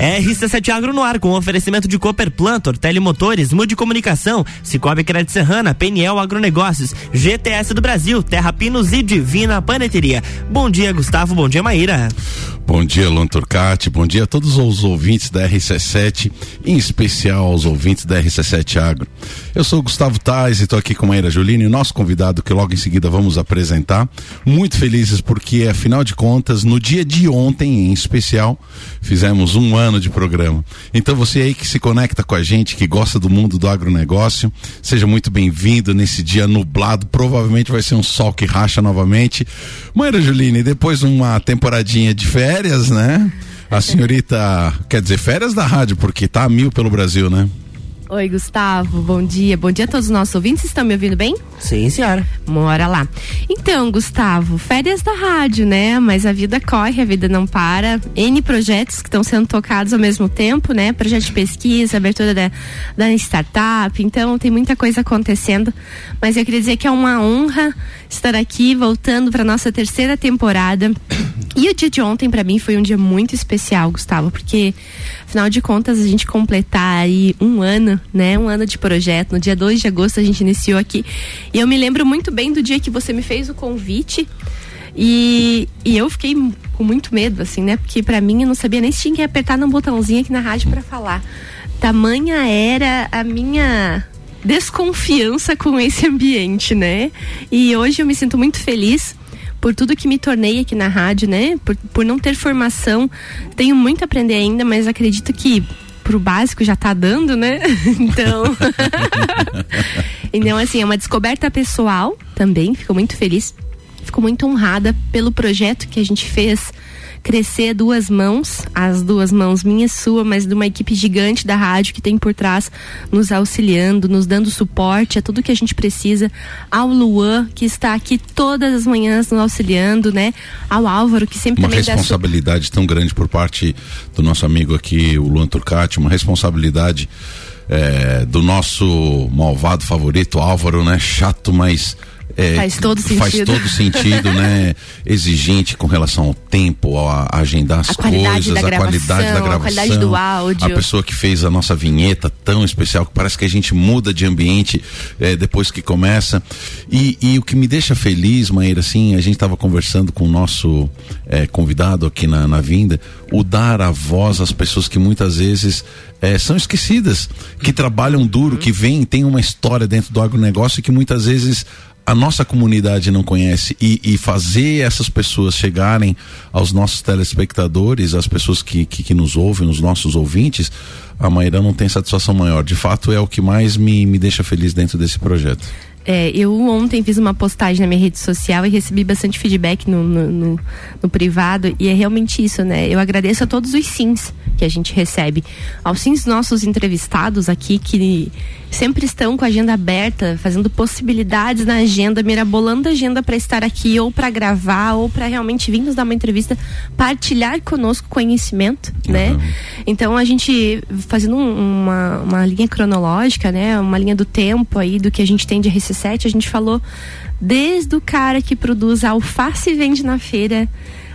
RC7 Agro no ar com oferecimento de Cooper Plantor, Telemotores, Mude Comunicação, Cicobi Crédito Serrana, Peniel Agronegócios, GTS do Brasil, Terra Pinos e Divina Paneteria. Bom dia, Gustavo. Bom dia, Maíra. Bom dia, Luan Turcati. Bom dia a todos os ouvintes da RC7, em especial aos ouvintes da RC7 Agro. Eu sou Gustavo Tais e estou aqui com a Maíra Juline, nosso convidado que logo em seguida vamos apresentar. Muito felizes porque, afinal de contas, no dia de ontem, em especial, fizemos um ano de programa. Então você aí que se conecta com a gente, que gosta do mundo do agronegócio, seja muito bem-vindo nesse dia nublado. Provavelmente vai ser um sol que racha novamente. Maíra Juline, depois de uma temporadinha de férias, né? A senhorita, quer dizer, férias da rádio, porque tá a mil pelo Brasil, né? Oi, Gustavo. Bom dia. Bom dia a todos os nossos ouvintes. Estão me ouvindo bem? Sim, senhora. Mora lá. Então, Gustavo, férias da rádio, né? Mas a vida corre, a vida não para. N projetos que estão sendo tocados ao mesmo tempo, né? Projeto de pesquisa, abertura da, da startup. Então, tem muita coisa acontecendo. Mas eu queria dizer que é uma honra estar aqui, voltando para nossa terceira temporada. E o dia de ontem, para mim, foi um dia muito especial, Gustavo, porque, afinal de contas, a gente completar aí um ano, né? Um ano de projeto. No dia 2 de agosto, a gente iniciou aqui. E eu me lembro muito bem do dia que você me fez o convite. E, e eu fiquei com muito medo, assim, né? Porque para mim eu não sabia nem se tinha que apertar no botãozinho aqui na rádio para falar. Tamanha era a minha desconfiança com esse ambiente, né? E hoje eu me sinto muito feliz por tudo que me tornei aqui na rádio, né? Por, por não ter formação. Tenho muito a aprender ainda, mas acredito que pro básico já tá dando, né? então. então, assim, é uma descoberta pessoal também. Fico muito feliz. Fico muito honrada pelo projeto que a gente fez crescer duas mãos, as duas mãos minha e sua, mas de uma equipe gigante da rádio que tem por trás nos auxiliando, nos dando suporte a tudo que a gente precisa, ao Luan que está aqui todas as manhãs nos auxiliando, né? Ao Álvaro que sempre uma também responsabilidade su... tão grande por parte do nosso amigo aqui, o Luan Turcati, uma responsabilidade é, do nosso malvado favorito Álvaro, né? Chato, mas é, faz todo sentido. Faz todo sentido, né? Exigente com relação ao tempo, a, a agendar as a coisas, a gravação, qualidade da gravação, a qualidade do áudio. A pessoa que fez a nossa vinheta tão especial que parece que a gente muda de ambiente é, depois que começa. E, e, o que me deixa feliz, Maíra, assim, a gente estava conversando com o nosso é, convidado aqui na, na vinda, o dar a voz às pessoas que muitas vezes é, são esquecidas, que trabalham duro, que vêm, tem uma história dentro do agronegócio que muitas vezes a nossa comunidade não conhece e, e, fazer essas pessoas chegarem aos nossos telespectadores, às pessoas que, que, que, nos ouvem, os nossos ouvintes, a Maíra não tem satisfação maior. De fato, é o que mais me, me deixa feliz dentro desse projeto. É, eu ontem fiz uma postagem na minha rede social e recebi bastante feedback no, no, no, no privado e é realmente isso, né? Eu agradeço a todos os sims que a gente recebe, aos sims nossos entrevistados aqui que sempre estão com a agenda aberta, fazendo possibilidades na agenda, mirabolando a agenda para estar aqui ou para gravar ou para realmente vir nos dar uma entrevista, partilhar conosco conhecimento, uhum. né? Então a gente fazendo uma, uma linha cronológica, né? Uma linha do tempo aí do que a gente tem de RC7, a gente falou desde o cara que produz alface e vende na feira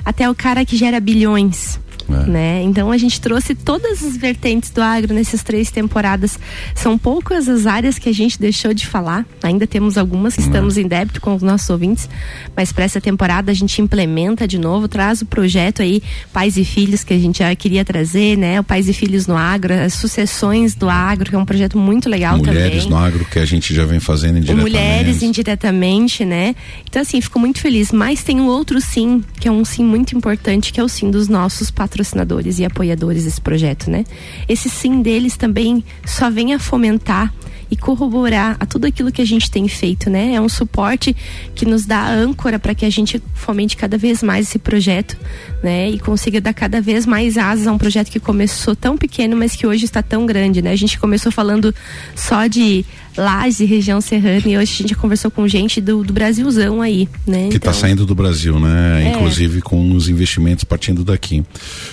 até o cara que gera bilhões é. Né? Então a gente trouxe todas as vertentes do agro nessas três temporadas. São poucas as áreas que a gente deixou de falar. Ainda temos algumas que é. estamos em débito com os nossos ouvintes, mas para essa temporada a gente implementa de novo, traz o projeto aí Pais e Filhos que a gente já queria trazer, né? O Pais e Filhos no Agro, as sucessões do agro, que é um projeto muito legal Mulheres também. Mulheres no agro que a gente já vem fazendo indiretamente. Mulheres indiretamente, né? Então assim, fico muito feliz, mas tem um outro sim, que é um sim muito importante, que é o sim dos nossos patrões patrocinadores e apoiadores desse projeto, né? Esse sim deles também só vem a fomentar e corroborar a tudo aquilo que a gente tem feito, né? É um suporte que nos dá âncora para que a gente fomente cada vez mais esse projeto, né? E consiga dar cada vez mais asas a um projeto que começou tão pequeno, mas que hoje está tão grande, né? A gente começou falando só de Lages e região serrana e hoje a gente conversou com gente do, do Brasilzão aí, né? Que está então... saindo do Brasil, né? É. Inclusive com os investimentos partindo daqui.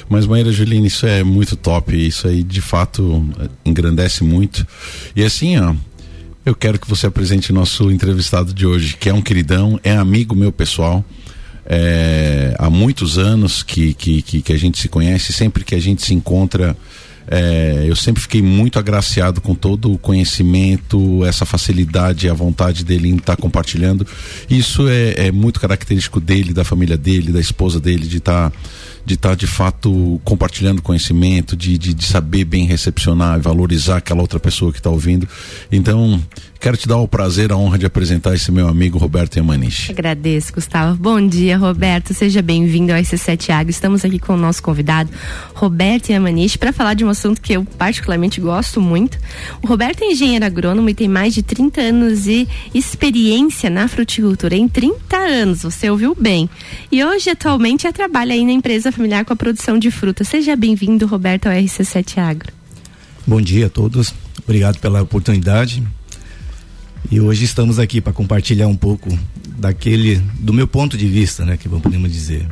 Mas Maíra Juline, isso é muito top, isso aí de fato engrandece muito. E assim, ó, eu quero que você apresente nosso entrevistado de hoje, que é um queridão, é amigo meu pessoal. é, há muitos anos que, que, que, que a gente se conhece, sempre que a gente se encontra é, eu sempre fiquei muito agraciado com todo o conhecimento, essa facilidade, a vontade dele em estar tá compartilhando. Isso é, é, muito característico dele, da família dele, da esposa dele, de estar tá, de, tá, de fato compartilhando conhecimento, de, de, de saber bem recepcionar e valorizar aquela outra pessoa que está ouvindo. Então, Quero te dar o prazer, a honra de apresentar esse meu amigo Roberto Yamanishi. Agradeço, Gustavo. Bom dia, Roberto. Seja bem-vindo ao SC7 Agro. Estamos aqui com o nosso convidado, Roberto Yamanishi, para falar de um assunto que eu particularmente gosto muito. O Roberto é engenheiro agrônomo e tem mais de 30 anos de experiência na fruticultura. Em 30 anos, você ouviu bem. E hoje, atualmente, trabalha aí na empresa familiar com a produção de frutas. Seja bem-vindo, Roberto, ao RC7 Agro. Bom dia a todos. Obrigado pela oportunidade. E hoje estamos aqui para compartilhar um pouco daquele, do meu ponto de vista, né, que podemos dizer.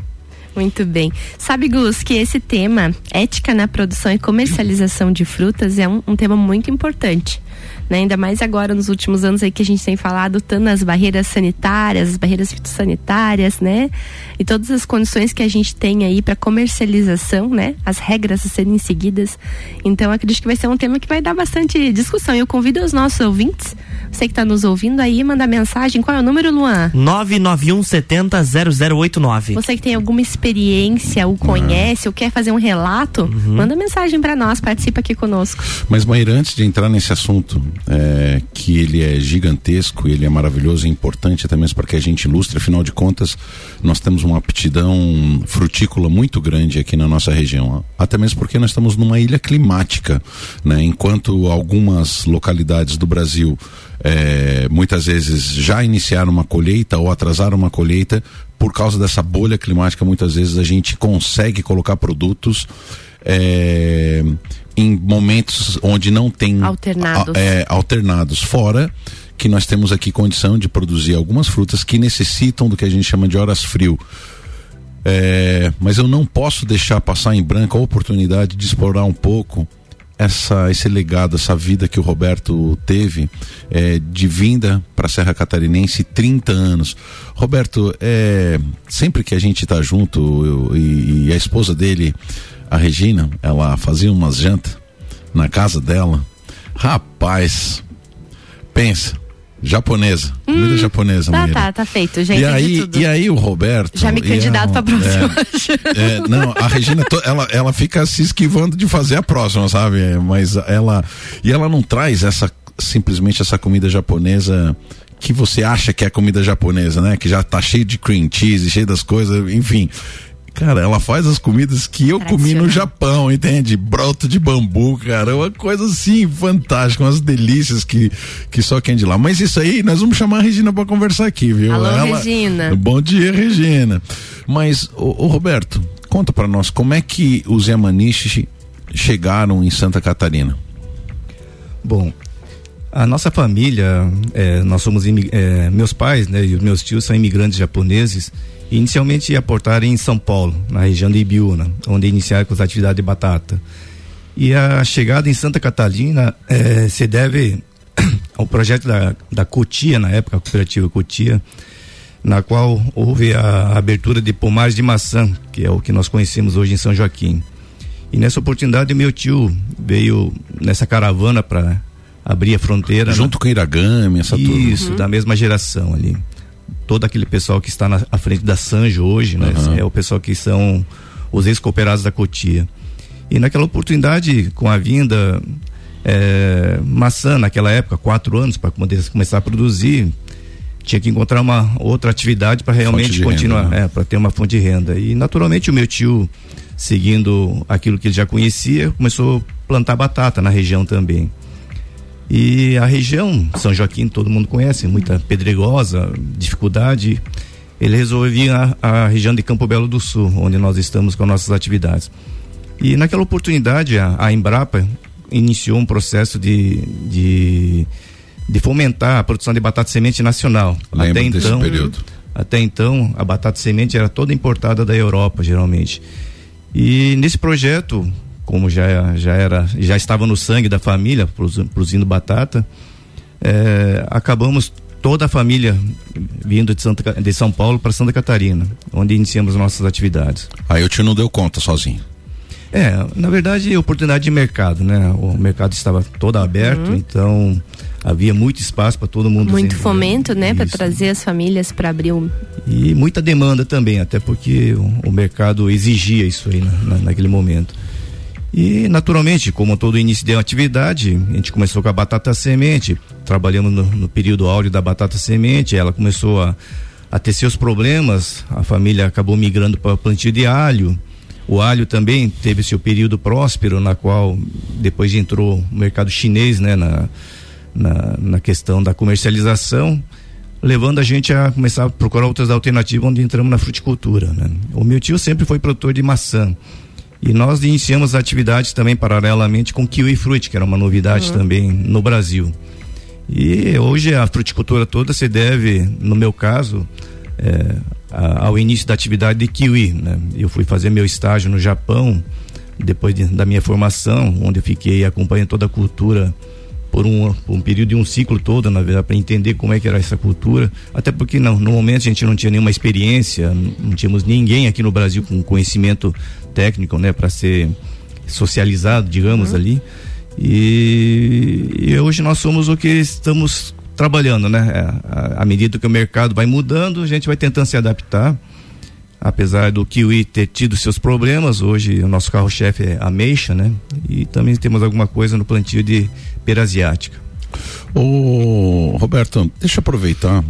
Muito bem. Sabe, Gus, que esse tema, ética na produção e comercialização de frutas, é um, um tema muito importante né? Ainda mais agora nos últimos anos aí que a gente tem falado tanto nas barreiras sanitárias, as barreiras fitossanitárias, né? E todas as condições que a gente tem aí para comercialização, né? As regras a serem seguidas. Então acredito que vai ser um tema que vai dar bastante discussão. Eu convido os nossos ouvintes, você que está nos ouvindo aí, mandar mensagem. Qual é o número, Luan? 991 70 0089. Você que tem alguma experiência, ou conhece, ou quer fazer um relato, uhum. manda mensagem para nós, participa aqui conosco. Mas Maíra, antes de entrar nesse assunto, é, que ele é gigantesco, ele é maravilhoso e importante até mesmo para que a gente ilustre, afinal de contas, nós temos uma aptidão frutícola muito grande aqui na nossa região, até mesmo porque nós estamos numa ilha climática, né? enquanto algumas localidades do Brasil é, muitas vezes já iniciaram uma colheita ou atrasaram uma colheita, por causa dessa bolha climática, muitas vezes a gente consegue colocar produtos é, em momentos onde não tem alternados. É, alternados. Fora que nós temos aqui condição de produzir algumas frutas que necessitam do que a gente chama de horas frio. É, mas eu não posso deixar passar em branco a oportunidade de explorar um pouco essa, esse legado, essa vida que o Roberto teve é, de vinda para a Serra Catarinense 30 anos. Roberto, é, sempre que a gente está junto eu, e, e, a esposa dele a Regina, ela fazia umas jantas na casa dela. Rapaz, pensa, japonesa, hum, comida japonesa. Tá, tá, tá feito, já e aí. E aí o Roberto... Já me candidato para próxima. É, é, não, a Regina, ela, ela fica se esquivando de fazer a próxima, sabe? Mas ela... E ela não traz essa simplesmente essa comida japonesa que você acha que é comida japonesa, né? Que já tá cheio de cream cheese, cheio das coisas, enfim. Cara, ela faz as comidas que eu comi no Japão, entende? Broto de bambu, cara, uma coisa assim fantástica, umas delícias que, que só quem é de lá. Mas isso aí, nós vamos chamar a Regina para conversar aqui, viu? Alô, ela... Regina. Bom dia, Regina. Mas, o, Roberto, conta para nós como é que os Yamanishi chegaram em Santa Catarina? Bom, a nossa família, é, nós somos é, meus pais, né, e os meus tios são imigrantes japoneses Inicialmente ia aportar em São Paulo, na região de Ibiúna, onde iniciaram com as atividades de batata. E a chegada em Santa Catarina eh, se deve ao projeto da, da Cotia, na época, a cooperativa Cotia, na qual houve a abertura de pomares de maçã, que é o que nós conhecemos hoje em São Joaquim. E nessa oportunidade, meu tio veio nessa caravana para abrir a fronteira. Junto né? com Iragami, essa turma. Isso, uhum. da mesma geração ali todo aquele pessoal que está na à frente da Sanjo hoje, né? Uhum. É o pessoal que são os ex-cooperados da Cotia. E naquela oportunidade, com a vinda é, maçã naquela época, quatro anos para começar a produzir, tinha que encontrar uma outra atividade para realmente continuar, né? é, para ter uma fonte de renda. E naturalmente o meu tio, seguindo aquilo que ele já conhecia, começou a plantar batata na região também. E a região, São Joaquim, todo mundo conhece, muita pedregosa, dificuldade. Ele resolveu a, a região de Campo Belo do Sul, onde nós estamos com nossas atividades. E naquela oportunidade, a, a Embrapa iniciou um processo de, de, de, fomentar a produção de batata semente nacional. Lembro até então, período. Até então, a batata semente era toda importada da Europa, geralmente. E nesse projeto, como já, já era, já estava no sangue da família, produzindo batata, é, acabamos toda a família vindo de, Santa, de São Paulo para Santa Catarina, onde iniciamos nossas atividades. Aí o tio não deu conta sozinho. É, na verdade, oportunidade de mercado, né? O mercado estava todo aberto, uhum. então havia muito espaço para todo mundo. Muito fomento, né, para trazer as famílias para abrir um. E muita demanda também, até porque o, o mercado exigia isso aí na, na, naquele momento. E naturalmente, como todo início de atividade, a gente começou com a batata semente, trabalhamos no, no período áureo da batata semente, ela começou a, a ter seus problemas, a família acabou migrando para o plantio de alho. O alho também teve seu período próspero, na qual depois entrou o mercado chinês, né, na, na, na questão da comercialização, levando a gente a começar a procurar outras alternativas, onde entramos na fruticultura. Né? O meu tio sempre foi produtor de maçã. E nós iniciamos atividades também paralelamente com kiwi fruit, que era uma novidade uhum. também no Brasil. E hoje a fruticultura toda se deve, no meu caso, é, a, ao início da atividade de kiwi. Né? Eu fui fazer meu estágio no Japão, depois de, da minha formação, onde eu fiquei acompanhando toda a cultura por um, por um período de um ciclo todo, na verdade, para entender como é que era essa cultura. Até porque não, no momento a gente não tinha nenhuma experiência, não tínhamos ninguém aqui no Brasil com conhecimento técnico, né, para ser socializado, digamos uhum. ali. E, e, hoje nós somos o que estamos trabalhando, né? É, à medida que o mercado vai mudando, a gente vai tentando se adaptar apesar do Kiwi ter tido seus problemas, hoje o nosso carro-chefe é ameixa, né? E também temos alguma coisa no plantio de pera asiática. Ô, Roberto, deixa eu aproveitar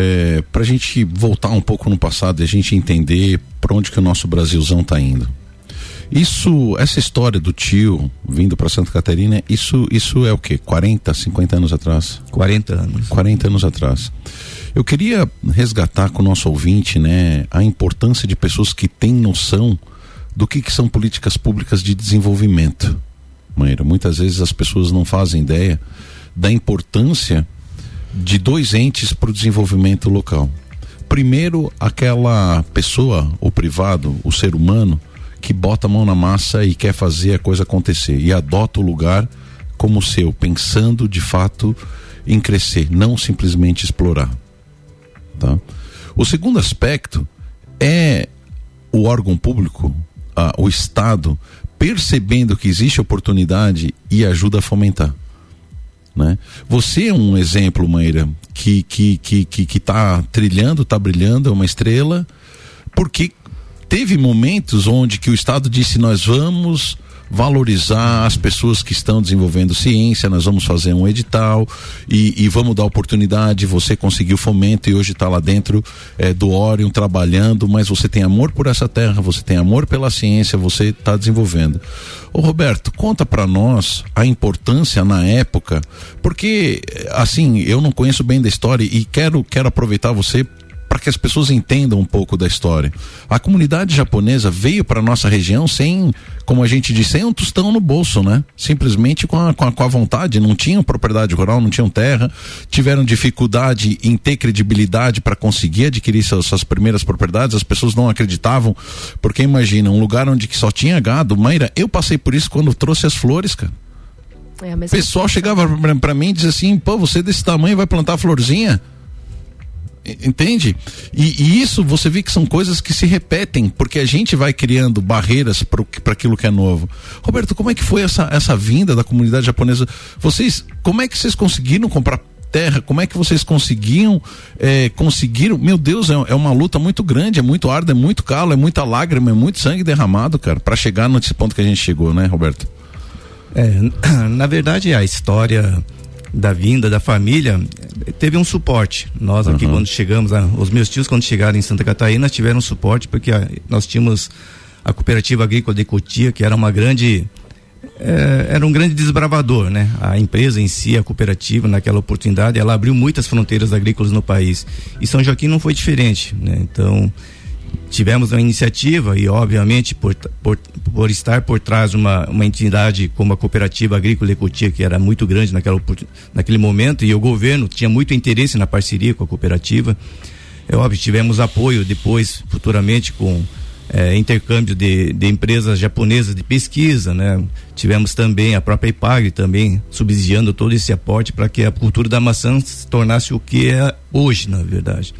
é, para a gente voltar um pouco no passado e a gente entender para onde que o nosso Brasilzão está indo. Isso, essa história do tio vindo para Santa Catarina, isso, isso é o quê? 40, 50 anos atrás? 40 anos. 40 anos atrás. Eu queria resgatar com o nosso ouvinte, né, a importância de pessoas que têm noção do que, que são políticas públicas de desenvolvimento. Maíra, muitas vezes as pessoas não fazem ideia da importância de dois entes para o desenvolvimento local. Primeiro, aquela pessoa, o privado, o ser humano, que bota a mão na massa e quer fazer a coisa acontecer e adota o lugar como seu, pensando de fato em crescer, não simplesmente explorar. Tá? O segundo aspecto é o órgão público, o Estado, percebendo que existe oportunidade e ajuda a fomentar. Né? Você é um exemplo, Maíra, que que que que, que tá trilhando, está brilhando, é uma estrela, porque teve momentos onde que o Estado disse nós vamos valorizar as pessoas que estão desenvolvendo ciência, nós vamos fazer um edital e, e vamos dar oportunidade, você conseguiu fomento e hoje está lá dentro é, do Orion trabalhando, mas você tem amor por essa terra, você tem amor pela ciência, você está desenvolvendo. Ô Roberto, conta para nós a importância na época, porque assim, eu não conheço bem da história e quero, quero aproveitar você para que as pessoas entendam um pouco da história. A comunidade japonesa veio para nossa região sem, como a gente disse, sem um tostão no bolso, né? Simplesmente com a, com a, com a vontade, não tinham propriedade rural, não tinham terra, tiveram dificuldade em ter credibilidade para conseguir adquirir suas, suas, primeiras propriedades, as pessoas não acreditavam, porque imagina, um lugar onde só tinha gado, Maíra, eu passei por isso quando trouxe as flores, cara. É o pessoal chegava para mim e dizia assim, pô, você desse tamanho vai plantar florzinha? Entende? E, e, isso você vê que são coisas que se repetem, porque a gente vai criando barreiras para aquilo que é novo. Roberto, como é que foi essa, essa vinda da comunidade japonesa? Vocês, como é que vocês conseguiram comprar terra? Como é que vocês conseguiam, é, conseguiram? Meu Deus, é, é, uma luta muito grande, é muito árdua, é muito calo, é muita lágrima, é muito sangue derramado, cara, para chegar nesse ponto que a gente chegou, né, Roberto? É, na verdade, a história da vinda da família teve um suporte. Nós aqui uhum. quando chegamos, os meus tios quando chegaram em Santa Catarina tiveram suporte porque a, nós tínhamos a cooperativa agrícola de Cotia que era uma grande é, era um grande desbravador, né? A empresa em si, a cooperativa, naquela oportunidade, ela abriu muitas fronteiras agrícolas no país. E São Joaquim não foi diferente, né? Então, tivemos uma iniciativa e obviamente por, por, por estar por trás uma, uma entidade como a cooperativa agrícola Ecotia que era muito grande naquela, naquele momento e o governo tinha muito interesse na parceria com a cooperativa é óbvio tivemos apoio depois futuramente com é, intercâmbio de, de, empresas japonesas de pesquisa, né? Tivemos também a própria IPAG também subsidiando todo esse aporte para que a cultura da maçã se tornasse o que é hoje, na verdade.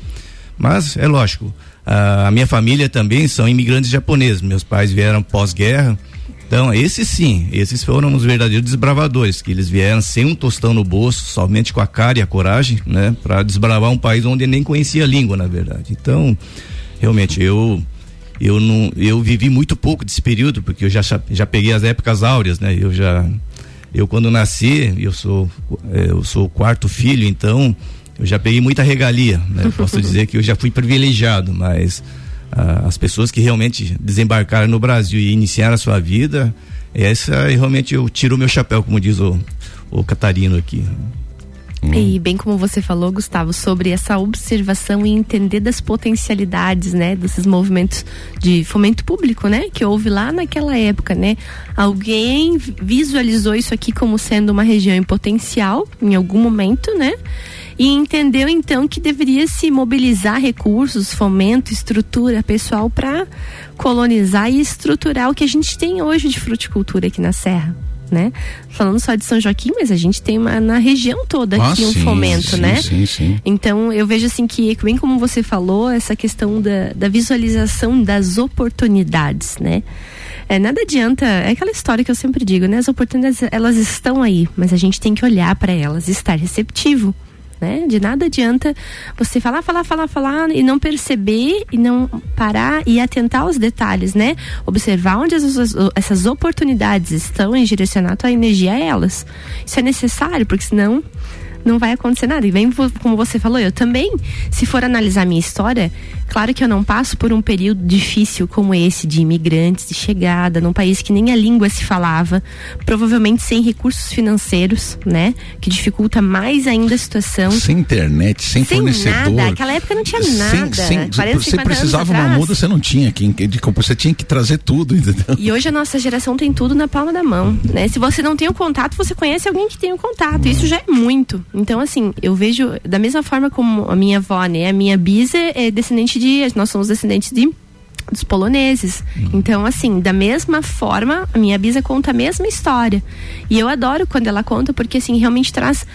Mas é lógico, a, a minha família também são imigrantes japoneses. Meus pais vieram pós-guerra. Então, esses sim, esses foram os verdadeiros desbravadores, que eles vieram sem um tostão no bolso, somente com a cara e a coragem, né, para desbravar um país onde nem conhecia a língua, na verdade. Então, realmente, eu eu não eu vivi muito pouco desse período porque eu já já peguei as épocas áureas né eu já eu quando nasci eu sou é, eu sou o quarto filho então eu já peguei muita regalia né? posso dizer que eu já fui privilegiado mas ah, as pessoas que realmente desembarcaram no Brasil e iniciaram a sua vida essa realmente eu tiro o meu chapéu como diz o o Catarino aqui Hum. E bem como você falou, Gustavo, sobre essa observação e entender das potencialidades, né, desses movimentos de fomento público, né, que houve lá naquela época, né? Alguém visualizou isso aqui como sendo uma região em potencial em algum momento, né? E entendeu então que deveria se mobilizar recursos, fomento, estrutura pessoal para colonizar e estruturar o que a gente tem hoje de fruticultura aqui na Serra né? Falando só de São Joaquim, mas a gente tem uma, na região toda ah, aqui um sim, fomento, sim, né? Sim, sim. Então eu vejo assim que, bem como você falou, essa questão da, da visualização das oportunidades, né? É, nada adianta, é aquela história que eu sempre digo, né? As oportunidades, elas estão aí, mas a gente tem que olhar para elas, estar receptivo né? De nada adianta você falar, falar, falar, falar e não perceber e não parar e atentar aos detalhes, né? Observar onde essas, essas oportunidades estão e direcionar a tua energia a elas. Isso é necessário, porque senão não vai acontecer nada. E vem, como você falou, eu também, se for analisar minha história, claro que eu não passo por um período difícil como esse de imigrantes, de chegada, num país que nem a língua se falava, provavelmente sem recursos financeiros, né? Que dificulta mais ainda a situação. Sem internet, sem, sem fornecedor. Nada. Aquela época não tinha nada. Sem, 40, você precisava uma muda, você não tinha. Você tinha que trazer tudo, entendeu? E hoje a nossa geração tem tudo na palma da mão, né? Se você não tem o contato, você conhece alguém que tem o contato. Isso já é muito. Então, assim, eu vejo da mesma forma como a minha avó, né? A minha bisa é descendente de. Nós somos descendentes de dos poloneses. Uhum. Então, assim, da mesma forma, a minha bisa conta a mesma história. E eu adoro quando ela conta, porque, assim, realmente traz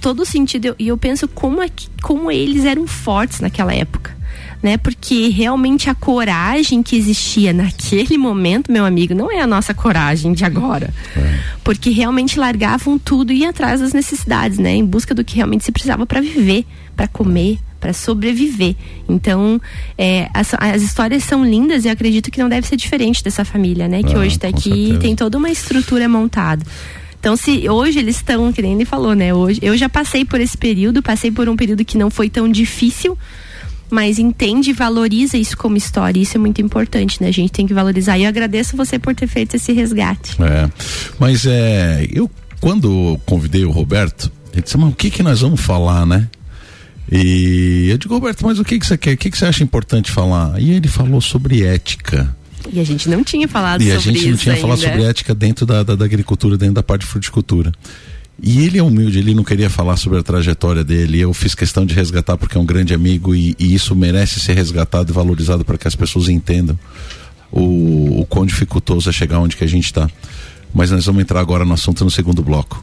todo o sentido. E eu, eu penso como, é que, como eles eram fortes naquela época né? Porque realmente a coragem que existia naquele momento, meu amigo, não é a nossa coragem de agora. É. Porque realmente largavam tudo e atrás das necessidades, né? Em busca do que realmente se precisava para viver, para comer, para sobreviver. Então, é, as, as, histórias são lindas e eu acredito que não deve ser diferente dessa família, né? Que ah, hoje está aqui e tem toda uma estrutura montada. Então, se hoje eles estão, que nem ele falou, né? Hoje, eu já passei por esse período, passei por um período que não foi tão difícil, mas entende e valoriza isso como história. Isso é muito importante, né? A gente tem que valorizar. E eu agradeço você por ter feito esse resgate. É, mas é, eu quando convidei o Roberto, ele disse, mas o que que nós vamos falar, né? E eu digo, Roberto, mas o que que você quer? O que que você acha importante falar? E ele falou sobre ética. E a gente não tinha falado e sobre isso. E a gente não tinha ainda. falado sobre ética dentro da, da, da agricultura, dentro da parte de fruticultura. E ele é humilde, ele não queria falar sobre a trajetória dele. Eu fiz questão de resgatar porque é um grande amigo e, e isso merece ser resgatado e valorizado para que as pessoas entendam o, o quão dificultoso é chegar onde que a gente está. Mas nós vamos entrar agora no assunto no segundo bloco.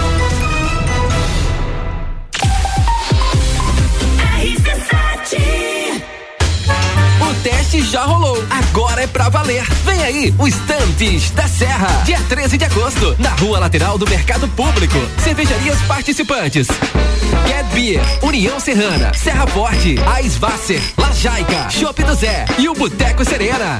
Teste já rolou. Agora é pra valer. Vem aí, o Estantes da Serra. Dia 13 de agosto, na rua lateral do Mercado Público. Cervejarias participantes. Get Beer, União Serrana, Serra Forte, Aisvasser, Lajaica, Chopp do Zé e o Boteco Serena.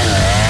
região.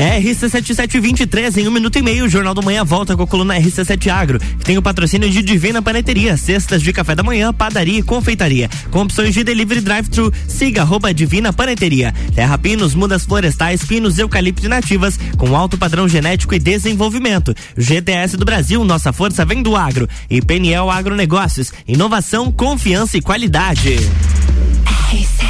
RC7723, em um minuto e meio, o Jornal do Manhã volta com a coluna RC7 Agro, que tem o patrocínio de Divina Paneteria, cestas de café da manhã, padaria e confeitaria, com opções de delivery drive-thru. Siga arroba Divina Paneteria. Terra Pinos, mudas florestais, pinos, eucalipto e nativas, com alto padrão genético e desenvolvimento. GTS do Brasil, nossa força vem do agro. E Peniel Agronegócios, inovação, confiança e qualidade. RC7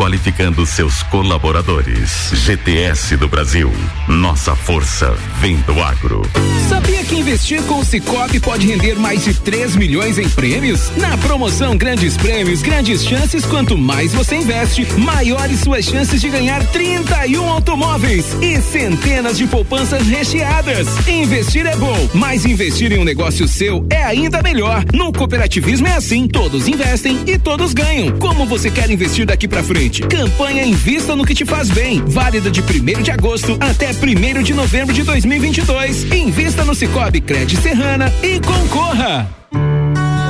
qualificando seus colaboradores. GTS do Brasil. Nossa força vem do agro. Sabia que investir com o Cicobi pode render mais de 3 milhões em prêmios? Na promoção Grandes Prêmios, grandes chances, quanto mais você investe, maiores suas chances de ganhar 31 automóveis e centenas de poupanças recheadas. Investir é bom, mas investir em um negócio seu é ainda melhor. No cooperativismo é assim, todos investem e todos ganham. Como você quer investir daqui para frente? Campanha Invista no que te faz bem. Válida de 1 de agosto até 1 de novembro de 2022. Invista no Cicobi Crédito Serrana e concorra.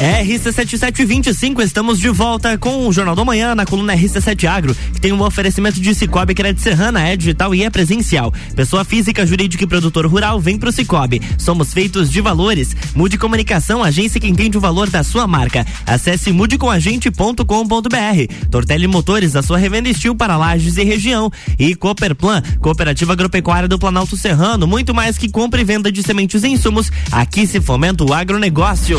RC7725, estamos de volta com o Jornal do Manhã na coluna RC7 Agro, que tem um oferecimento de Cicobi Crédito Serrana, é digital e é presencial. Pessoa física, jurídica e produtor rural, vem pro Cicobi. Somos feitos de valores. Mude Comunicação, agência que entende o valor da sua marca. Acesse mudecomagente.com.br. Tortelli Motores, a sua revenda estilo para lajes e região. E Cooperplan, Cooperativa Agropecuária do Planalto Serrano, muito mais que compra e venda de sementes e insumos. Aqui se fomenta o agronegócio.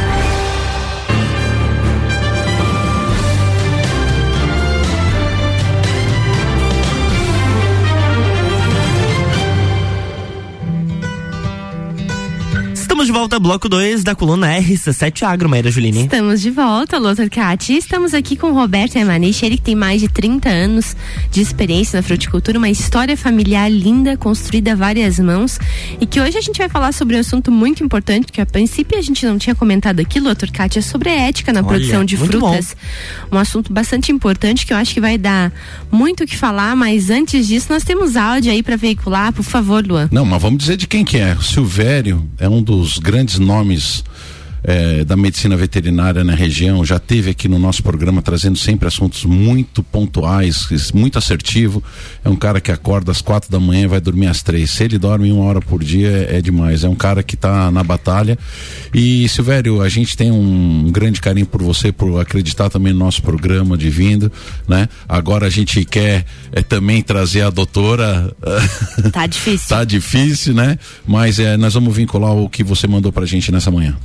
De volta, bloco 2 da coluna RC7 Agro, Maíra Juline. Estamos de volta, Lothar Cati. Estamos aqui com o Roberto Emanich, ele que tem mais de 30 anos de experiência na fruticultura, uma história familiar linda, construída a várias mãos. E que hoje a gente vai falar sobre um assunto muito importante, que a princípio a gente não tinha comentado aqui, Lothar Cati, é sobre a ética na Olha, produção de frutas. Bom. Um assunto bastante importante que eu acho que vai dar muito o que falar, mas antes disso nós temos áudio aí para veicular, por favor, Luan. Não, mas vamos dizer de quem que é. O Silvério é um dos grandes nomes é, da medicina veterinária na região, já teve aqui no nosso programa trazendo sempre assuntos muito pontuais, muito assertivo. É um cara que acorda às quatro da manhã e vai dormir às três. Se ele dorme uma hora por dia é, é demais. É um cara que está na batalha. E Silvério, a gente tem um grande carinho por você, por acreditar também no nosso programa de vindo, né? Agora a gente quer é, também trazer a doutora. Tá difícil. tá difícil, né? Mas é, nós vamos vincular o que você mandou pra gente nessa manhã.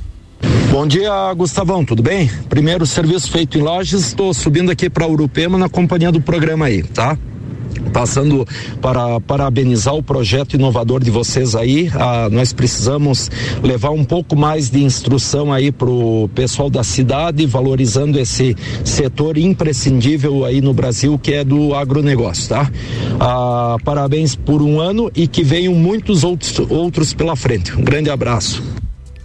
Bom dia, Gustavão, tudo bem? Primeiro serviço feito em lojas, estou subindo aqui para Urupema na companhia do programa aí, tá? Passando para parabenizar o projeto inovador de vocês aí. Ah, nós precisamos levar um pouco mais de instrução aí pro pessoal da cidade, valorizando esse setor imprescindível aí no Brasil, que é do agronegócio, tá? Ah, parabéns por um ano e que venham muitos outros, outros pela frente. Um grande abraço.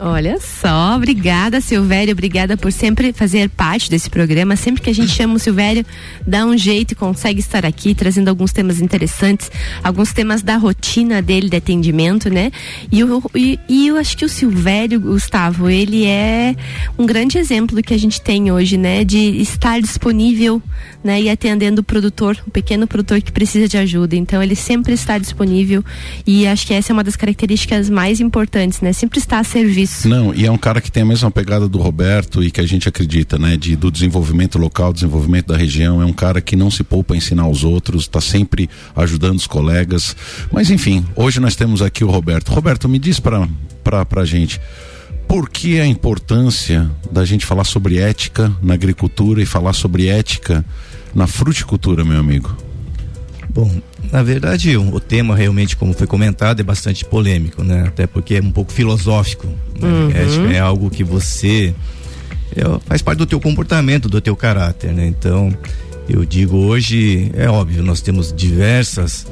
Olha só, obrigada Silvério, obrigada por sempre fazer parte desse programa. Sempre que a gente chama o Silvério, dá um jeito e consegue estar aqui trazendo alguns temas interessantes, alguns temas da rotina dele de atendimento, né? E eu, e, e eu acho que o Silvério, Gustavo, ele é um grande exemplo do que a gente tem hoje, né? De estar disponível, né? E atendendo o produtor, o pequeno produtor que precisa de ajuda. Então ele sempre está disponível e acho que essa é uma das características mais importantes, né? Sempre está a serviço isso. Não, e é um cara que tem a mesma pegada do Roberto e que a gente acredita, né? De, do desenvolvimento local, desenvolvimento da região. É um cara que não se poupa a ensinar aos outros, está sempre ajudando os colegas. Mas enfim, hoje nós temos aqui o Roberto. Roberto, me diz pra, pra, pra gente. Por que a importância da gente falar sobre ética na agricultura e falar sobre ética na fruticultura, meu amigo? Bom, na verdade, o, o, tema realmente, como foi comentado, é bastante polêmico, né? Até porque é um pouco filosófico. Né? Uhum. É, é, algo que você é, faz parte do teu comportamento, do teu caráter, né? Então, eu digo hoje, é óbvio, nós temos diversas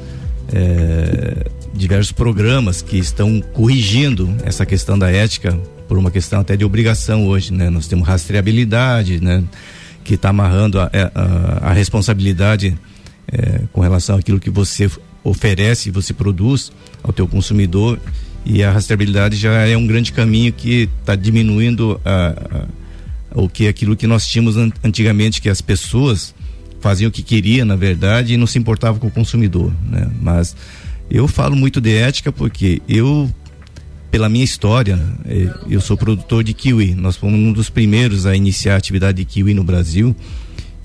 é, diversos programas que estão corrigindo essa questão da ética por uma questão até de obrigação hoje, né? Nós temos rastreabilidade, né? Que está amarrando a, a, a responsabilidade é, com relação àquilo que você oferece você produz ao teu consumidor e a rastreabilidade já é um grande caminho que está diminuindo a, a, o que aquilo que nós tínhamos antigamente que as pessoas faziam o que queriam na verdade e não se importavam com o consumidor né? Mas eu falo muito de ética porque eu pela minha história é, eu sou produtor de kiwi. Nós fomos um dos primeiros a iniciar a atividade de kiwi no Brasil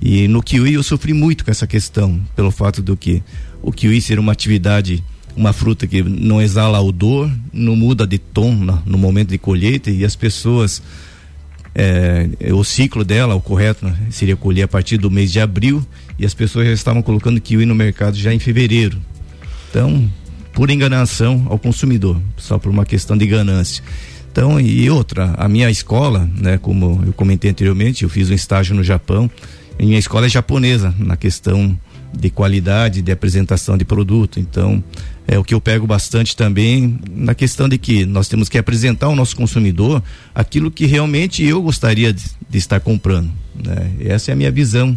e no kiwi eu sofri muito com essa questão, pelo fato do que o kiwi ser uma atividade, uma fruta que não exala odor, não muda de tom no, momento de colheita e as pessoas é, o ciclo dela, o correto né, seria colher a partir do mês de abril e as pessoas já estavam colocando kiwi no mercado já em fevereiro. Então, por enganação ao consumidor, só por uma questão de ganância. Então, e outra, a minha escola, né, como eu comentei anteriormente, eu fiz um estágio no Japão minha escola é japonesa na questão de qualidade, de apresentação de produto. Então, é o que eu pego bastante também na questão de que nós temos que apresentar ao nosso consumidor aquilo que realmente eu gostaria de, de estar comprando. Né? Essa é a minha visão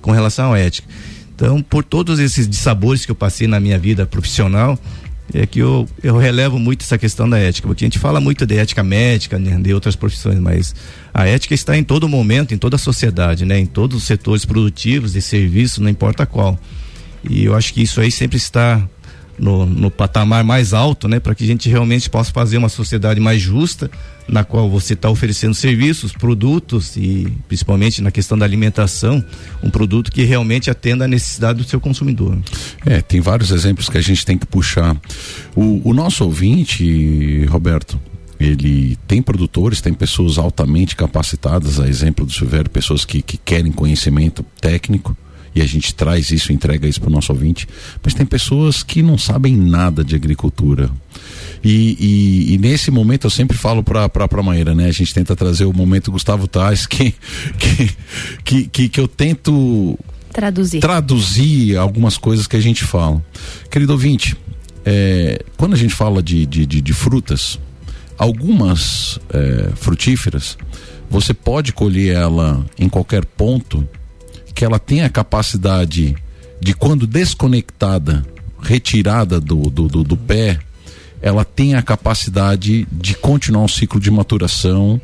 com relação à ética. Então, por todos esses dissabores que eu passei na minha vida profissional, é que eu, eu relevo muito essa questão da ética, porque a gente fala muito de ética médica, né, de outras profissões, mas a ética está em todo momento, em toda a sociedade, né, em todos os setores produtivos de serviço, não importa qual. E eu acho que isso aí sempre está no, no patamar mais alto, né, para que a gente realmente possa fazer uma sociedade mais justa, na qual você está oferecendo serviços, produtos e principalmente na questão da alimentação, um produto que realmente atenda à necessidade do seu consumidor. É, tem vários exemplos que a gente tem que puxar. O, o nosso ouvinte, Roberto, ele tem produtores, tem pessoas altamente capacitadas, a exemplo do Silvério, pessoas que, que querem conhecimento técnico e a gente traz isso, entrega isso para o nosso ouvinte, mas tem pessoas que não sabem nada de agricultura. E, e, e nesse momento eu sempre falo para a Maíra, né? A gente tenta trazer o momento Gustavo Tais, que, que, que, que, que eu tento traduzir. traduzir algumas coisas que a gente fala. Querido ouvinte, é, quando a gente fala de, de, de, de frutas, algumas é, frutíferas, você pode colher ela em qualquer ponto que ela tem a capacidade de, quando desconectada, retirada do, do, do, do pé, ela tem a capacidade de continuar um ciclo de maturação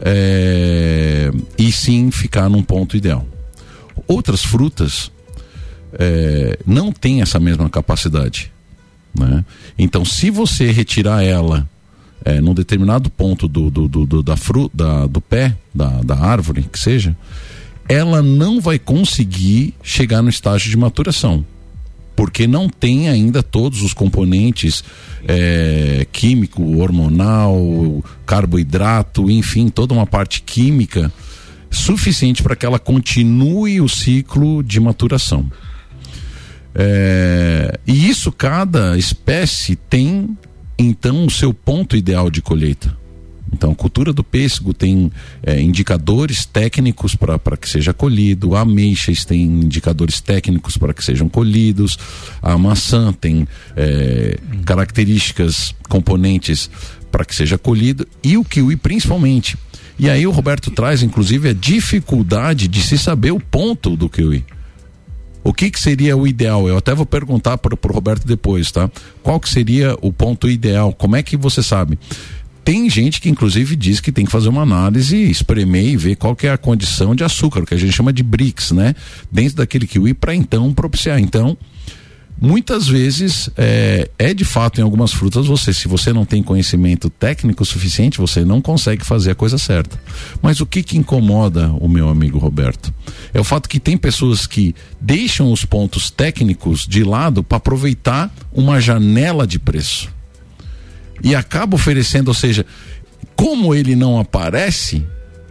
é, e sim ficar num ponto ideal. Outras frutas é, não têm essa mesma capacidade. Né? Então, se você retirar ela é, num determinado ponto do, do, do, do da fru, da, do pé, da, da árvore, que seja, ela não vai conseguir chegar no estágio de maturação porque não tem ainda todos os componentes é, químico, hormonal, carboidrato, enfim, toda uma parte química suficiente para que ela continue o ciclo de maturação. É, e isso cada espécie tem então o seu ponto ideal de colheita. Então, a cultura do pêssego tem é, indicadores técnicos para que seja colhido, a ameixas tem indicadores técnicos para que sejam colhidos, a maçã tem é, características, componentes para que seja colhido, e o kiwi principalmente. E aí o Roberto traz, inclusive, a dificuldade de se saber o ponto do kiwi. O que, que seria o ideal? Eu até vou perguntar para o Roberto depois, tá? Qual que seria o ponto ideal? Como é que você sabe? Tem gente que inclusive diz que tem que fazer uma análise, espremer e ver qual que é a condição de açúcar, que a gente chama de BRICS, né? Dentro daquele kiwi para então propiciar. Então, muitas vezes é, é, de fato em algumas frutas você se você não tem conhecimento técnico suficiente você não consegue fazer a coisa certa mas o que que incomoda o meu amigo Roberto é o fato que tem pessoas que deixam os pontos técnicos de lado para aproveitar uma janela de preço e acaba oferecendo, ou seja, como ele não aparece,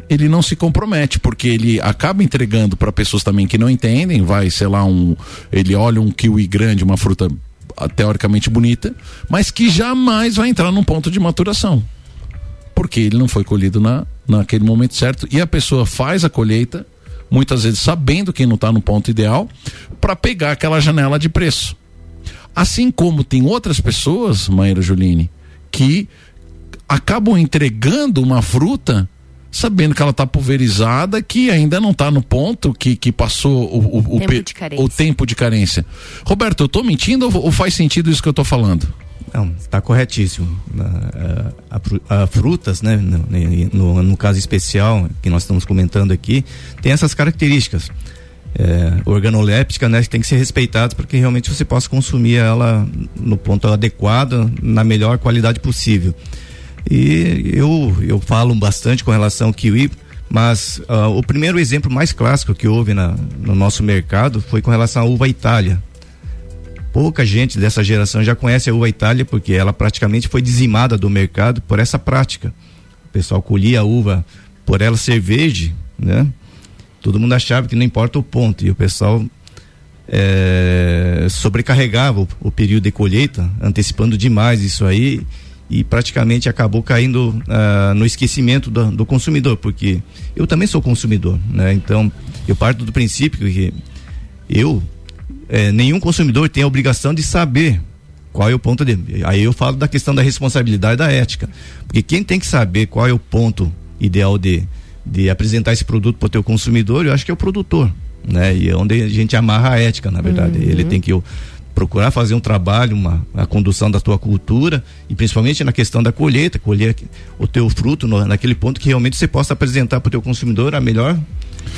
ele não se compromete, porque ele acaba entregando para pessoas também que não entendem, vai, sei lá, um, ele olha um kiwi grande, uma fruta ah, teoricamente bonita, mas que jamais vai entrar num ponto de maturação. Porque ele não foi colhido na, naquele momento certo e a pessoa faz a colheita, muitas vezes sabendo que não está no ponto ideal, para pegar aquela janela de preço. Assim como tem outras pessoas, Maíra Juline, que acabam entregando uma fruta sabendo que ela está pulverizada, que ainda não está no ponto que, que passou o, o, tempo o, o, tempo de carência. Roberto, eu estou mentindo ou, ou, faz sentido isso que eu estou falando? Não, está corretíssimo. A, a, a, frutas, né, no, no, no, caso especial que nós estamos comentando aqui, tem essas características. É, organoléptica, né, tem que ser respeitadas para que realmente você possa consumir ela no ponto adequado, na melhor qualidade possível. E eu, eu falo bastante com relação ao kiwi, mas uh, o primeiro exemplo mais clássico que houve na, no nosso mercado foi com relação à uva Itália. Pouca gente dessa geração já conhece a uva Itália porque ela praticamente foi dizimada do mercado por essa prática. O pessoal colhia a uva por ela ser verde, né? Todo mundo achava que não importa o ponto e o pessoal é, sobrecarregava o, o período de colheita, antecipando demais isso aí e praticamente acabou caindo uh, no esquecimento do, do, consumidor, porque eu também sou consumidor, né? Então eu parto do princípio que eu é, nenhum consumidor tem a obrigação de saber qual é o ponto dele. Aí eu falo da questão da responsabilidade da ética, porque quem tem que saber qual é o ponto ideal de de apresentar esse produto para o teu consumidor, eu acho que é o produtor, né? E é onde a gente amarra a ética, na verdade. Uhum. Ele tem que procurar fazer um trabalho, uma a condução da tua cultura e principalmente na questão da colheita, colher o teu fruto no, naquele ponto que realmente você possa apresentar para o teu consumidor a melhor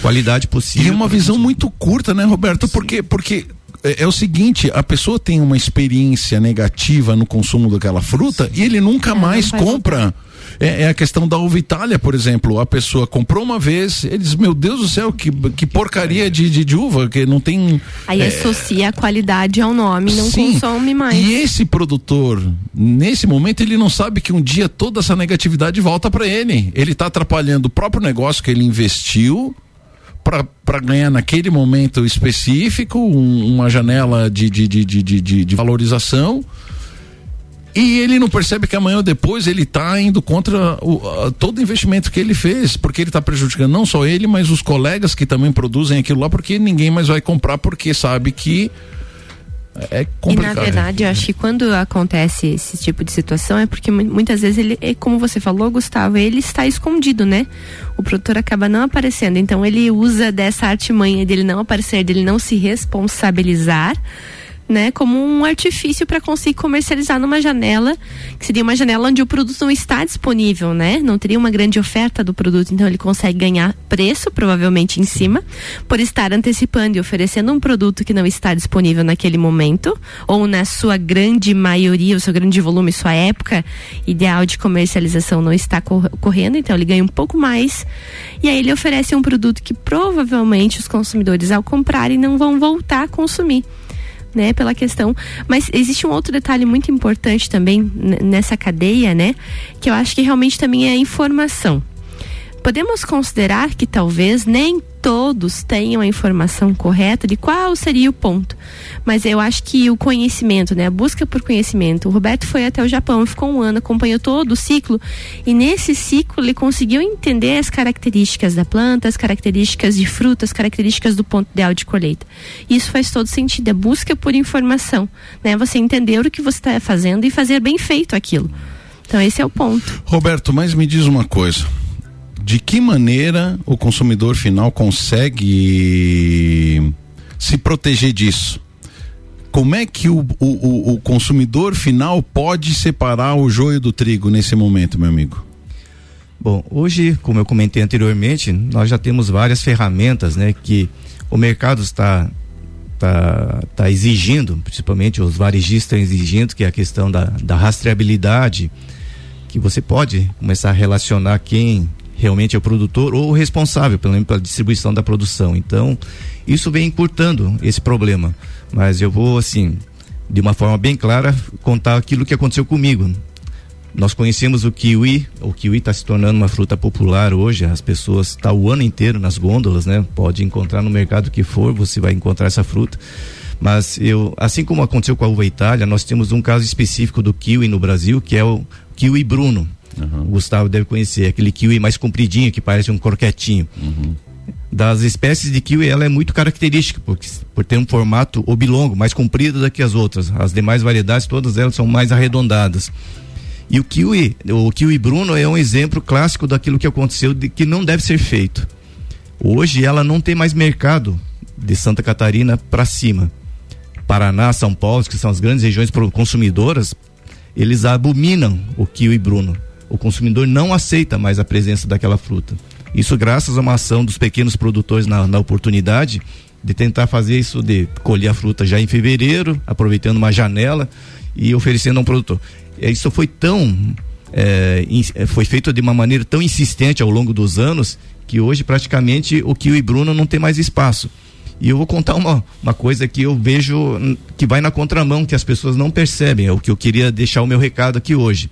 qualidade possível. E é uma visão muito curta, né, Roberto? Sim. Porque porque é, é, o seguinte, a pessoa tem uma experiência negativa no consumo daquela fruta Sim. e ele nunca mais compra. É, é, a questão da uva Itália, por exemplo. A pessoa comprou uma vez, eles, meu Deus do céu, que, que porcaria de, de, de uva, que não tem. Aí é... associa a qualidade ao nome, não Sim. consome mais. E esse produtor, nesse momento, ele não sabe que um dia toda essa negatividade volta para ele. Ele está atrapalhando o próprio negócio que ele investiu para ganhar naquele momento específico um, uma janela de, de, de, de, de, de valorização e ele não percebe que amanhã ou depois ele está indo contra o, a, todo o investimento que ele fez, porque ele está prejudicando não só ele, mas os colegas que também produzem aquilo lá, porque ninguém mais vai comprar porque sabe que é complicado. E na verdade, eu acho que quando acontece esse tipo de situação é porque muitas vezes ele, é como você falou, Gustavo, ele está escondido, né? O produtor acaba não aparecendo, então ele usa dessa artimanha dele não aparecer, dele não se responsabilizar né, como um artifício para conseguir comercializar numa janela, que seria uma janela onde o produto não está disponível, né? Não teria uma grande oferta do produto, então ele consegue ganhar preço, provavelmente em cima, por estar antecipando e oferecendo um produto que não está disponível naquele momento, ou na sua grande maioria, o seu grande volume, sua época ideal de comercialização não está correndo, então ele ganha um pouco mais. E aí ele oferece um produto que provavelmente os consumidores ao comprarem não vão voltar a consumir né, pela questão. Mas existe um outro detalhe muito importante também nessa cadeia, né, que eu acho que realmente também é a informação. Podemos considerar que talvez nem todos tenham a informação correta de qual seria o ponto. Mas eu acho que o conhecimento, né, a busca por conhecimento. O Roberto foi até o Japão, ficou um ano, acompanhou todo o ciclo e nesse ciclo ele conseguiu entender as características da planta, as características de frutas, as características do ponto ideal de colheita. Isso faz todo sentido, a busca por informação, né? Você entender o que você está fazendo e fazer bem feito aquilo. Então esse é o ponto. Roberto, mas me diz uma coisa de que maneira o consumidor final consegue se proteger disso? Como é que o, o, o, consumidor final pode separar o joio do trigo nesse momento, meu amigo? Bom, hoje, como eu comentei anteriormente, nós já temos várias ferramentas, né, que o mercado está tá, tá exigindo, principalmente os varejistas exigindo, que é a questão da, da rastreabilidade, que você pode começar a relacionar quem realmente é o produtor ou o responsável pelo pela distribuição da produção. Então, isso vem encurtando esse problema. Mas eu vou, assim, de uma forma bem clara, contar aquilo que aconteceu comigo. Nós conhecemos o kiwi, o kiwi está se tornando uma fruta popular hoje, as pessoas tá o ano inteiro nas gôndolas, né? Pode encontrar no mercado que for, você vai encontrar essa fruta. Mas eu, assim como aconteceu com a uva Itália, nós temos um caso específico do kiwi no Brasil, que é o kiwi Bruno. Uhum. O Gustavo deve conhecer, aquele kiwi mais compridinho, que parece um croquetinho. Uhum. Das espécies de kiwi, ela é muito característica, porque, por ter um formato oblongo, mais comprido do que as outras. As demais variedades, todas elas são mais arredondadas. E o kiwi, o kiwi Bruno é um exemplo clássico daquilo que aconteceu de que não deve ser feito. Hoje ela não tem mais mercado de Santa Catarina para cima. Paraná, São Paulo, que são as grandes regiões consumidoras, eles abominam o kiwi Bruno o consumidor não aceita mais a presença daquela fruta. Isso graças a uma ação dos pequenos produtores na, na oportunidade de tentar fazer isso de colher a fruta já em fevereiro, aproveitando uma janela e oferecendo a um produtor. Isso foi tão é, é, foi feito de uma maneira tão insistente ao longo dos anos que hoje praticamente o Kiwi Bruno não tem mais espaço. E eu vou contar uma, uma coisa que eu vejo que vai na contramão, que as pessoas não percebem, é o que eu queria deixar o meu recado aqui hoje.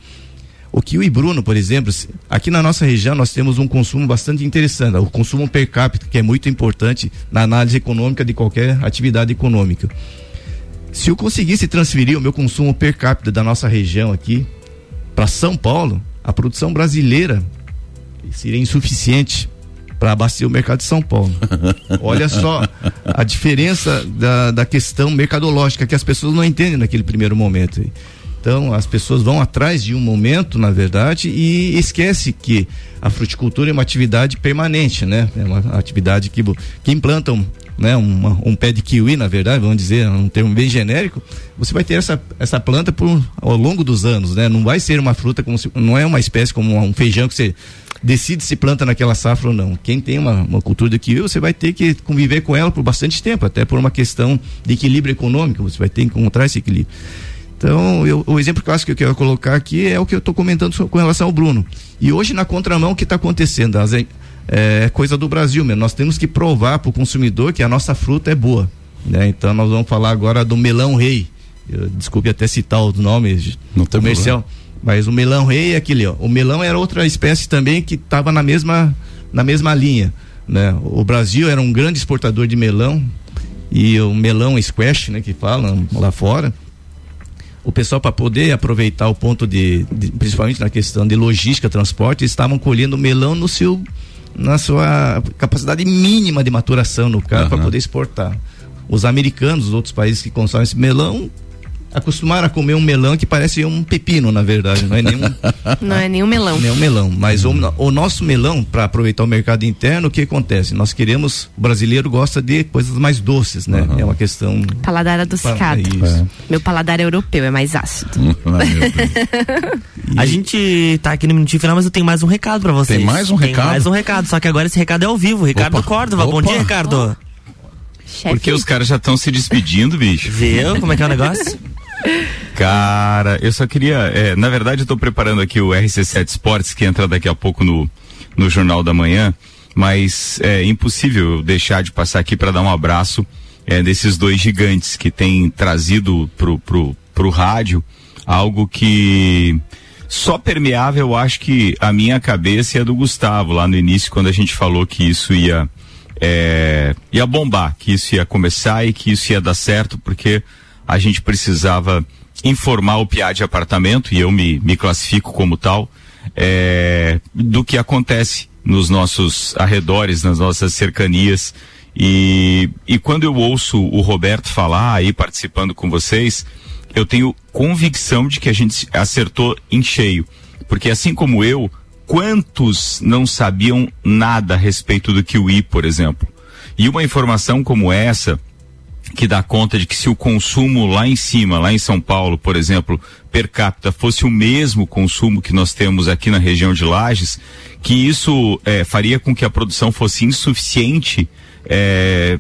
O kiwi Bruno, por exemplo, aqui na nossa região nós temos um consumo bastante interessante, o consumo per capita, que é muito importante na análise econômica de qualquer atividade econômica. Se eu conseguisse transferir o meu consumo per capita da nossa região aqui para São Paulo, a produção brasileira seria insuficiente para abastecer o mercado de São Paulo. Olha só a diferença da, da questão mercadológica que as pessoas não entendem naquele primeiro momento. Então, as pessoas vão atrás de um momento, na verdade, e esquece que a fruticultura é uma atividade permanente, né? É uma atividade que, que implantam né, uma, um pé de kiwi, na verdade, vamos dizer, um termo bem genérico, você vai ter essa, essa planta por, ao longo dos anos, né? Não vai ser uma fruta como se, não é uma espécie como um feijão que você decide se planta naquela safra ou não. Quem tem uma, uma cultura de kiwi, você vai ter que conviver com ela por bastante tempo, até por uma questão de equilíbrio econômico, você vai ter que encontrar esse equilíbrio. Então, eu, o exemplo clássico que eu quero colocar aqui é o que eu estou comentando com relação ao Bruno. E hoje, na contramão, o que está acontecendo? As, é coisa do Brasil mesmo. Nós temos que provar para o consumidor que a nossa fruta é boa. Né? Então, nós vamos falar agora do melão rei. Eu, desculpe até citar os nomes Não comercial. Problema. Mas o melão rei é aquele, ó. O melão era outra espécie também que estava na mesma, na mesma linha. Né? O Brasil era um grande exportador de melão e o melão squash, né, que falam lá fora o pessoal para poder aproveitar o ponto de, de, principalmente na questão de logística, transporte, estavam colhendo melão no seu na sua capacidade mínima de maturação no carro uhum. para poder exportar. Os americanos, os outros países que consomem esse melão acostumaram a comer um melão que parece um pepino, na verdade, não é nenhum Não é nenhum melão. nenhum melão, mas o, o nosso melão para aproveitar o mercado interno, o que acontece? Nós queremos, o brasileiro gosta de coisas mais doces, né? É uma questão Paladar adocicado. Isso. Meu paladar é europeu, é mais ácido. A gente tá aqui no minutinho final, mas eu tenho mais um recado pra vocês. Tem mais um Tem recado? mais um recado, só que agora esse recado é ao vivo. Ricardo Opa, Córdova, bom opa. dia, Ricardo. Porque os caras já estão se despedindo, bicho. Viu como é que é o negócio? Cara, eu só queria. é, na verdade, eu tô preparando aqui o RC7 Sports, que entra daqui a pouco no, no Jornal da Manhã, mas é impossível deixar de passar aqui para dar um abraço é, desses dois gigantes que têm trazido pro, pro, pro rádio algo que só permeava, eu acho que a minha cabeça e a do Gustavo lá no início, quando a gente falou que isso ia é, ia bombar, que isso ia começar e que isso ia dar certo, porque a gente precisava informar o PIA de apartamento, e eu me, me classifico como tal, é, do que acontece nos nossos arredores, nas nossas cercanias. E, e quando eu ouço o Roberto falar aí participando com vocês, eu tenho convicção de que a gente acertou em cheio. Porque assim como eu, quantos não sabiam nada a respeito do Kiwi, por exemplo? E uma informação como essa, que dá conta de que se o consumo lá em cima, lá em São Paulo, por exemplo, per capita fosse o mesmo consumo que nós temos aqui na região de Lages, que isso eh, faria com que a produção fosse insuficiente, eh,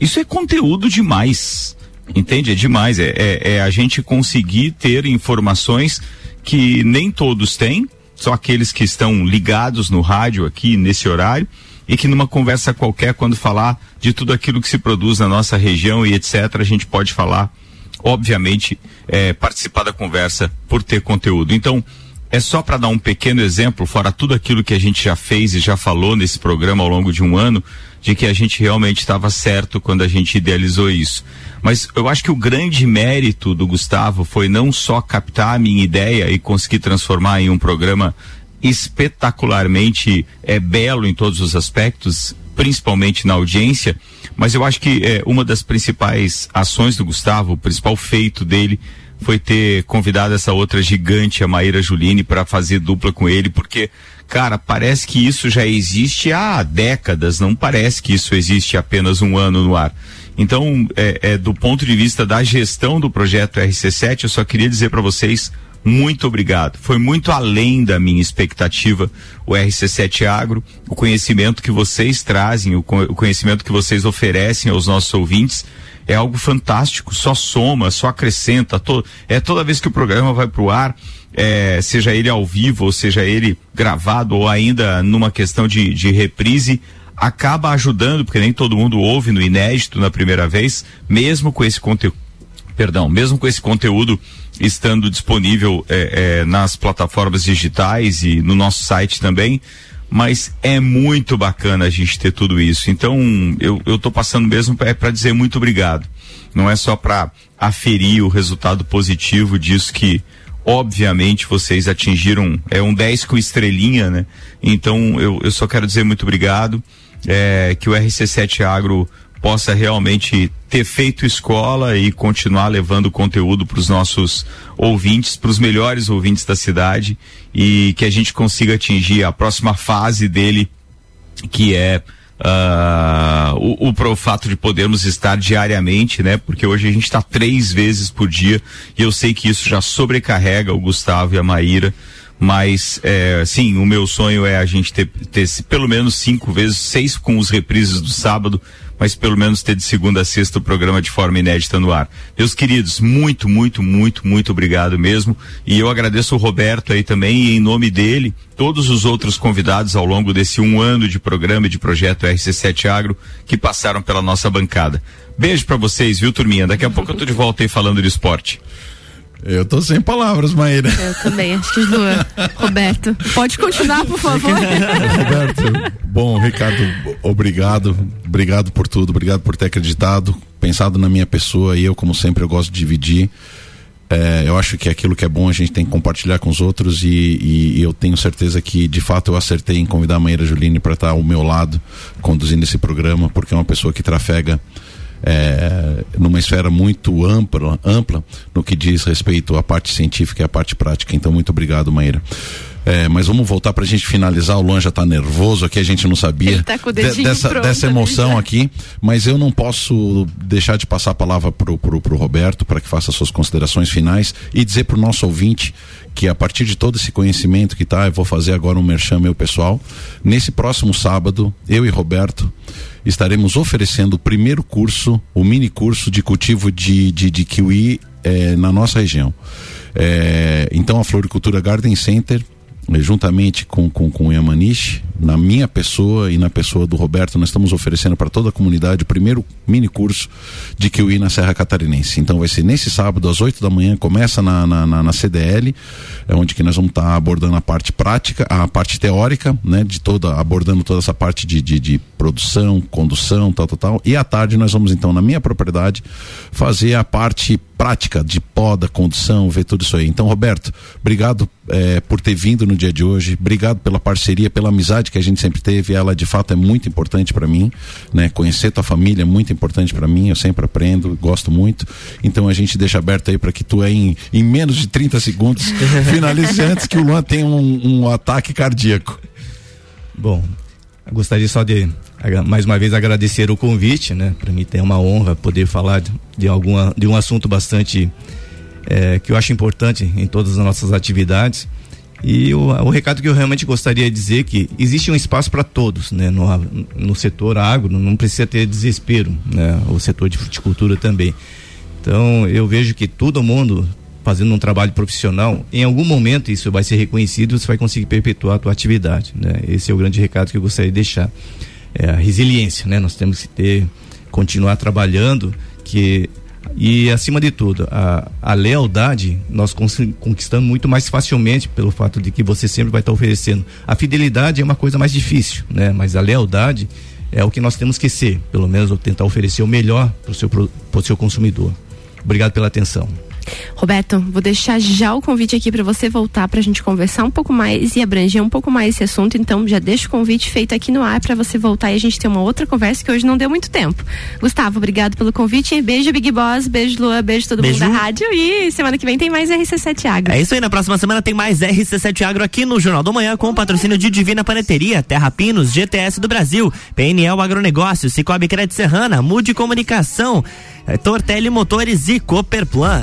isso é conteúdo demais. Entende? É demais. É, é, é a gente conseguir ter informações que nem todos têm, só aqueles que estão ligados no rádio aqui nesse horário e que numa conversa qualquer, quando falar de tudo aquilo que se produz na nossa região e etc., a gente pode falar, obviamente, é, participar da conversa por ter conteúdo. Então, é só para dar um pequeno exemplo, fora tudo aquilo que a gente já fez e já falou nesse programa ao longo de um ano, de que a gente realmente estava certo quando a gente idealizou isso. Mas eu acho que o grande mérito do Gustavo foi não só captar a minha ideia e conseguir transformar em um programa espetacularmente é, belo em todos os aspectos, principalmente na audiência, mas eu acho que é, uma das principais ações do Gustavo, o principal feito dele, foi ter convidado essa outra gigante, a Maíra Juline, para fazer dupla com ele, porque, cara, parece que isso já existe há décadas, não parece que isso existe apenas um ano no ar. Então, é, é, do ponto de vista da gestão do projeto RC7, eu só queria dizer para vocês muito obrigado. Foi muito além da minha expectativa o RC7 Agro, o conhecimento que vocês trazem, o, o conhecimento que vocês oferecem aos nossos ouvintes é algo fantástico, só soma, só acrescenta. To, é toda vez que o programa vai para o ar, é, seja ele ao vivo, ou seja ele gravado, ou ainda numa questão de, de reprise, acaba ajudando, porque nem todo mundo ouve no inédito na primeira vez, mesmo com esse conteúdo perdão, mesmo com esse conteúdo estando disponível é, é, nas plataformas digitais e no nosso site também, mas é muito bacana a gente ter tudo isso. Então, eu, eu tô passando mesmo para dizer muito obrigado. Não é só para aferir o resultado positivo disso que obviamente vocês atingiram é um 10 com estrelinha, né? Então eu, eu só quero dizer muito obrigado. É, que o RC7 Agro possa realmente ter feito escola e continuar levando conteúdo para os nossos ouvintes, para os melhores ouvintes da cidade e que a gente consiga atingir a próxima fase dele, que é ah, o, o, pro fato de podermos estar diariamente, né? Porque hoje a gente está três vezes por dia e eu sei que isso já sobrecarrega o Gustavo e a Maíra mas é, sim, o meu sonho é a gente ter, ter pelo menos cinco vezes, seis com os reprises do sábado, mas pelo menos ter de segunda a sexta o programa de forma inédita no ar. Meus queridos, muito, muito, muito, muito obrigado mesmo. E eu agradeço o Roberto aí também, e em nome dele, todos os outros convidados ao longo desse um ano de programa e de projeto RC7 Agro que passaram pela nossa bancada. Beijo para vocês, viu, turminha? Daqui a pouco eu tô de volta aí falando de esporte. Eu tô sem palavras, Maíra. Eu também, acho que doa. Roberto, pode continuar, por favor. Roberto, bom, Ricardo, obrigado. Obrigado por tudo, obrigado por ter acreditado, pensado na minha pessoa e eu, como sempre, eu gosto de dividir. É, eu acho que aquilo que é bom a gente tem que compartilhar com os outros e, e, e eu tenho certeza que de fato eu acertei em convidar a Maíra Juline para estar ao meu lado conduzindo esse programa, porque é uma pessoa que trafega é, numa esfera muito ampla, ampla no que diz respeito à parte científica e à parte prática. Então, muito obrigado, Maíra. É, mas vamos voltar para a gente finalizar. O Luan já está nervoso aqui, a gente não sabia tá de, dessa, dessa emoção aqui. Mas eu não posso deixar de passar a palavra pro, pro Roberto para que faça suas considerações finais e dizer para o nosso ouvinte que a partir de todo esse conhecimento que tá, eu vou fazer agora um merchan meu pessoal. Nesse próximo sábado, eu e Roberto estaremos oferecendo o primeiro curso, o mini curso de cultivo de, de, de kiwi é, na nossa região. É, então a Floricultura Garden Center juntamente com, com, com o Yamanishi, na minha pessoa e na pessoa do Roberto, nós estamos oferecendo para toda a comunidade o primeiro mini curso de Kiwi na Serra Catarinense. Então vai ser nesse sábado, às 8 da manhã, começa na, na, na, na CDL, é onde que nós vamos estar tá abordando a parte prática, a parte teórica, né, de toda, abordando toda essa parte de, de, de produção, condução, tal, tal, tal. E à tarde nós vamos então, na minha propriedade, fazer a parte prática de poda, condução, ver tudo isso aí. Então, Roberto, obrigado é, por ter vindo no dia de hoje, obrigado pela parceria, pela amizade que a gente sempre teve. Ela de fato é muito importante para mim, né? Conhecer tua família é muito importante para mim. Eu sempre aprendo, gosto muito. Então a gente deixa aberto aí para que tu aí em, em, menos de 30 segundos finalize antes que o Luan tenha um, um ataque cardíaco. Bom, gostaria só de mais uma vez agradecer o convite, né? Para mim é uma honra poder falar de, de, alguma, de um assunto bastante é, que eu acho importante em todas as nossas atividades. E o, o, recado que eu realmente gostaria de dizer é que existe um espaço para todos, né? No, no setor agro, não precisa ter desespero, né? O setor de fruticultura também. Então, eu vejo que todo mundo fazendo um trabalho profissional, em algum momento isso vai ser reconhecido, você vai conseguir perpetuar a tua atividade, né? Esse é o grande recado que eu gostaria de deixar é, a resiliência, né? Nós temos que ter, continuar trabalhando, que e acima de tudo a, a lealdade nós conquistamos muito mais facilmente pelo fato de que você sempre vai estar oferecendo. A fidelidade é uma coisa mais difícil, né? Mas a lealdade é o que nós temos que ser, pelo menos tentar oferecer o melhor para o seu, seu consumidor. Obrigado pela atenção. Roberto, vou deixar já o convite aqui para você voltar para a gente conversar um pouco mais e abranger um pouco mais esse assunto. Então, já deixo o convite feito aqui no ar para você voltar e a gente ter uma outra conversa que hoje não deu muito tempo. Gustavo, obrigado pelo convite. Beijo, Big Boss. Beijo, Lua. Beijo todo beijo. mundo da rádio. E semana que vem tem mais RC7 Agro. É isso aí. Na próxima semana tem mais RC7 Agro aqui no Jornal do Manhã com o patrocínio de Divina Paneteria, Terra Pinos, GTS do Brasil, PNL Agronegócio, Cicobi Crédito Serrana, Mude Comunicação, Tortelli Motores e Cooperplan.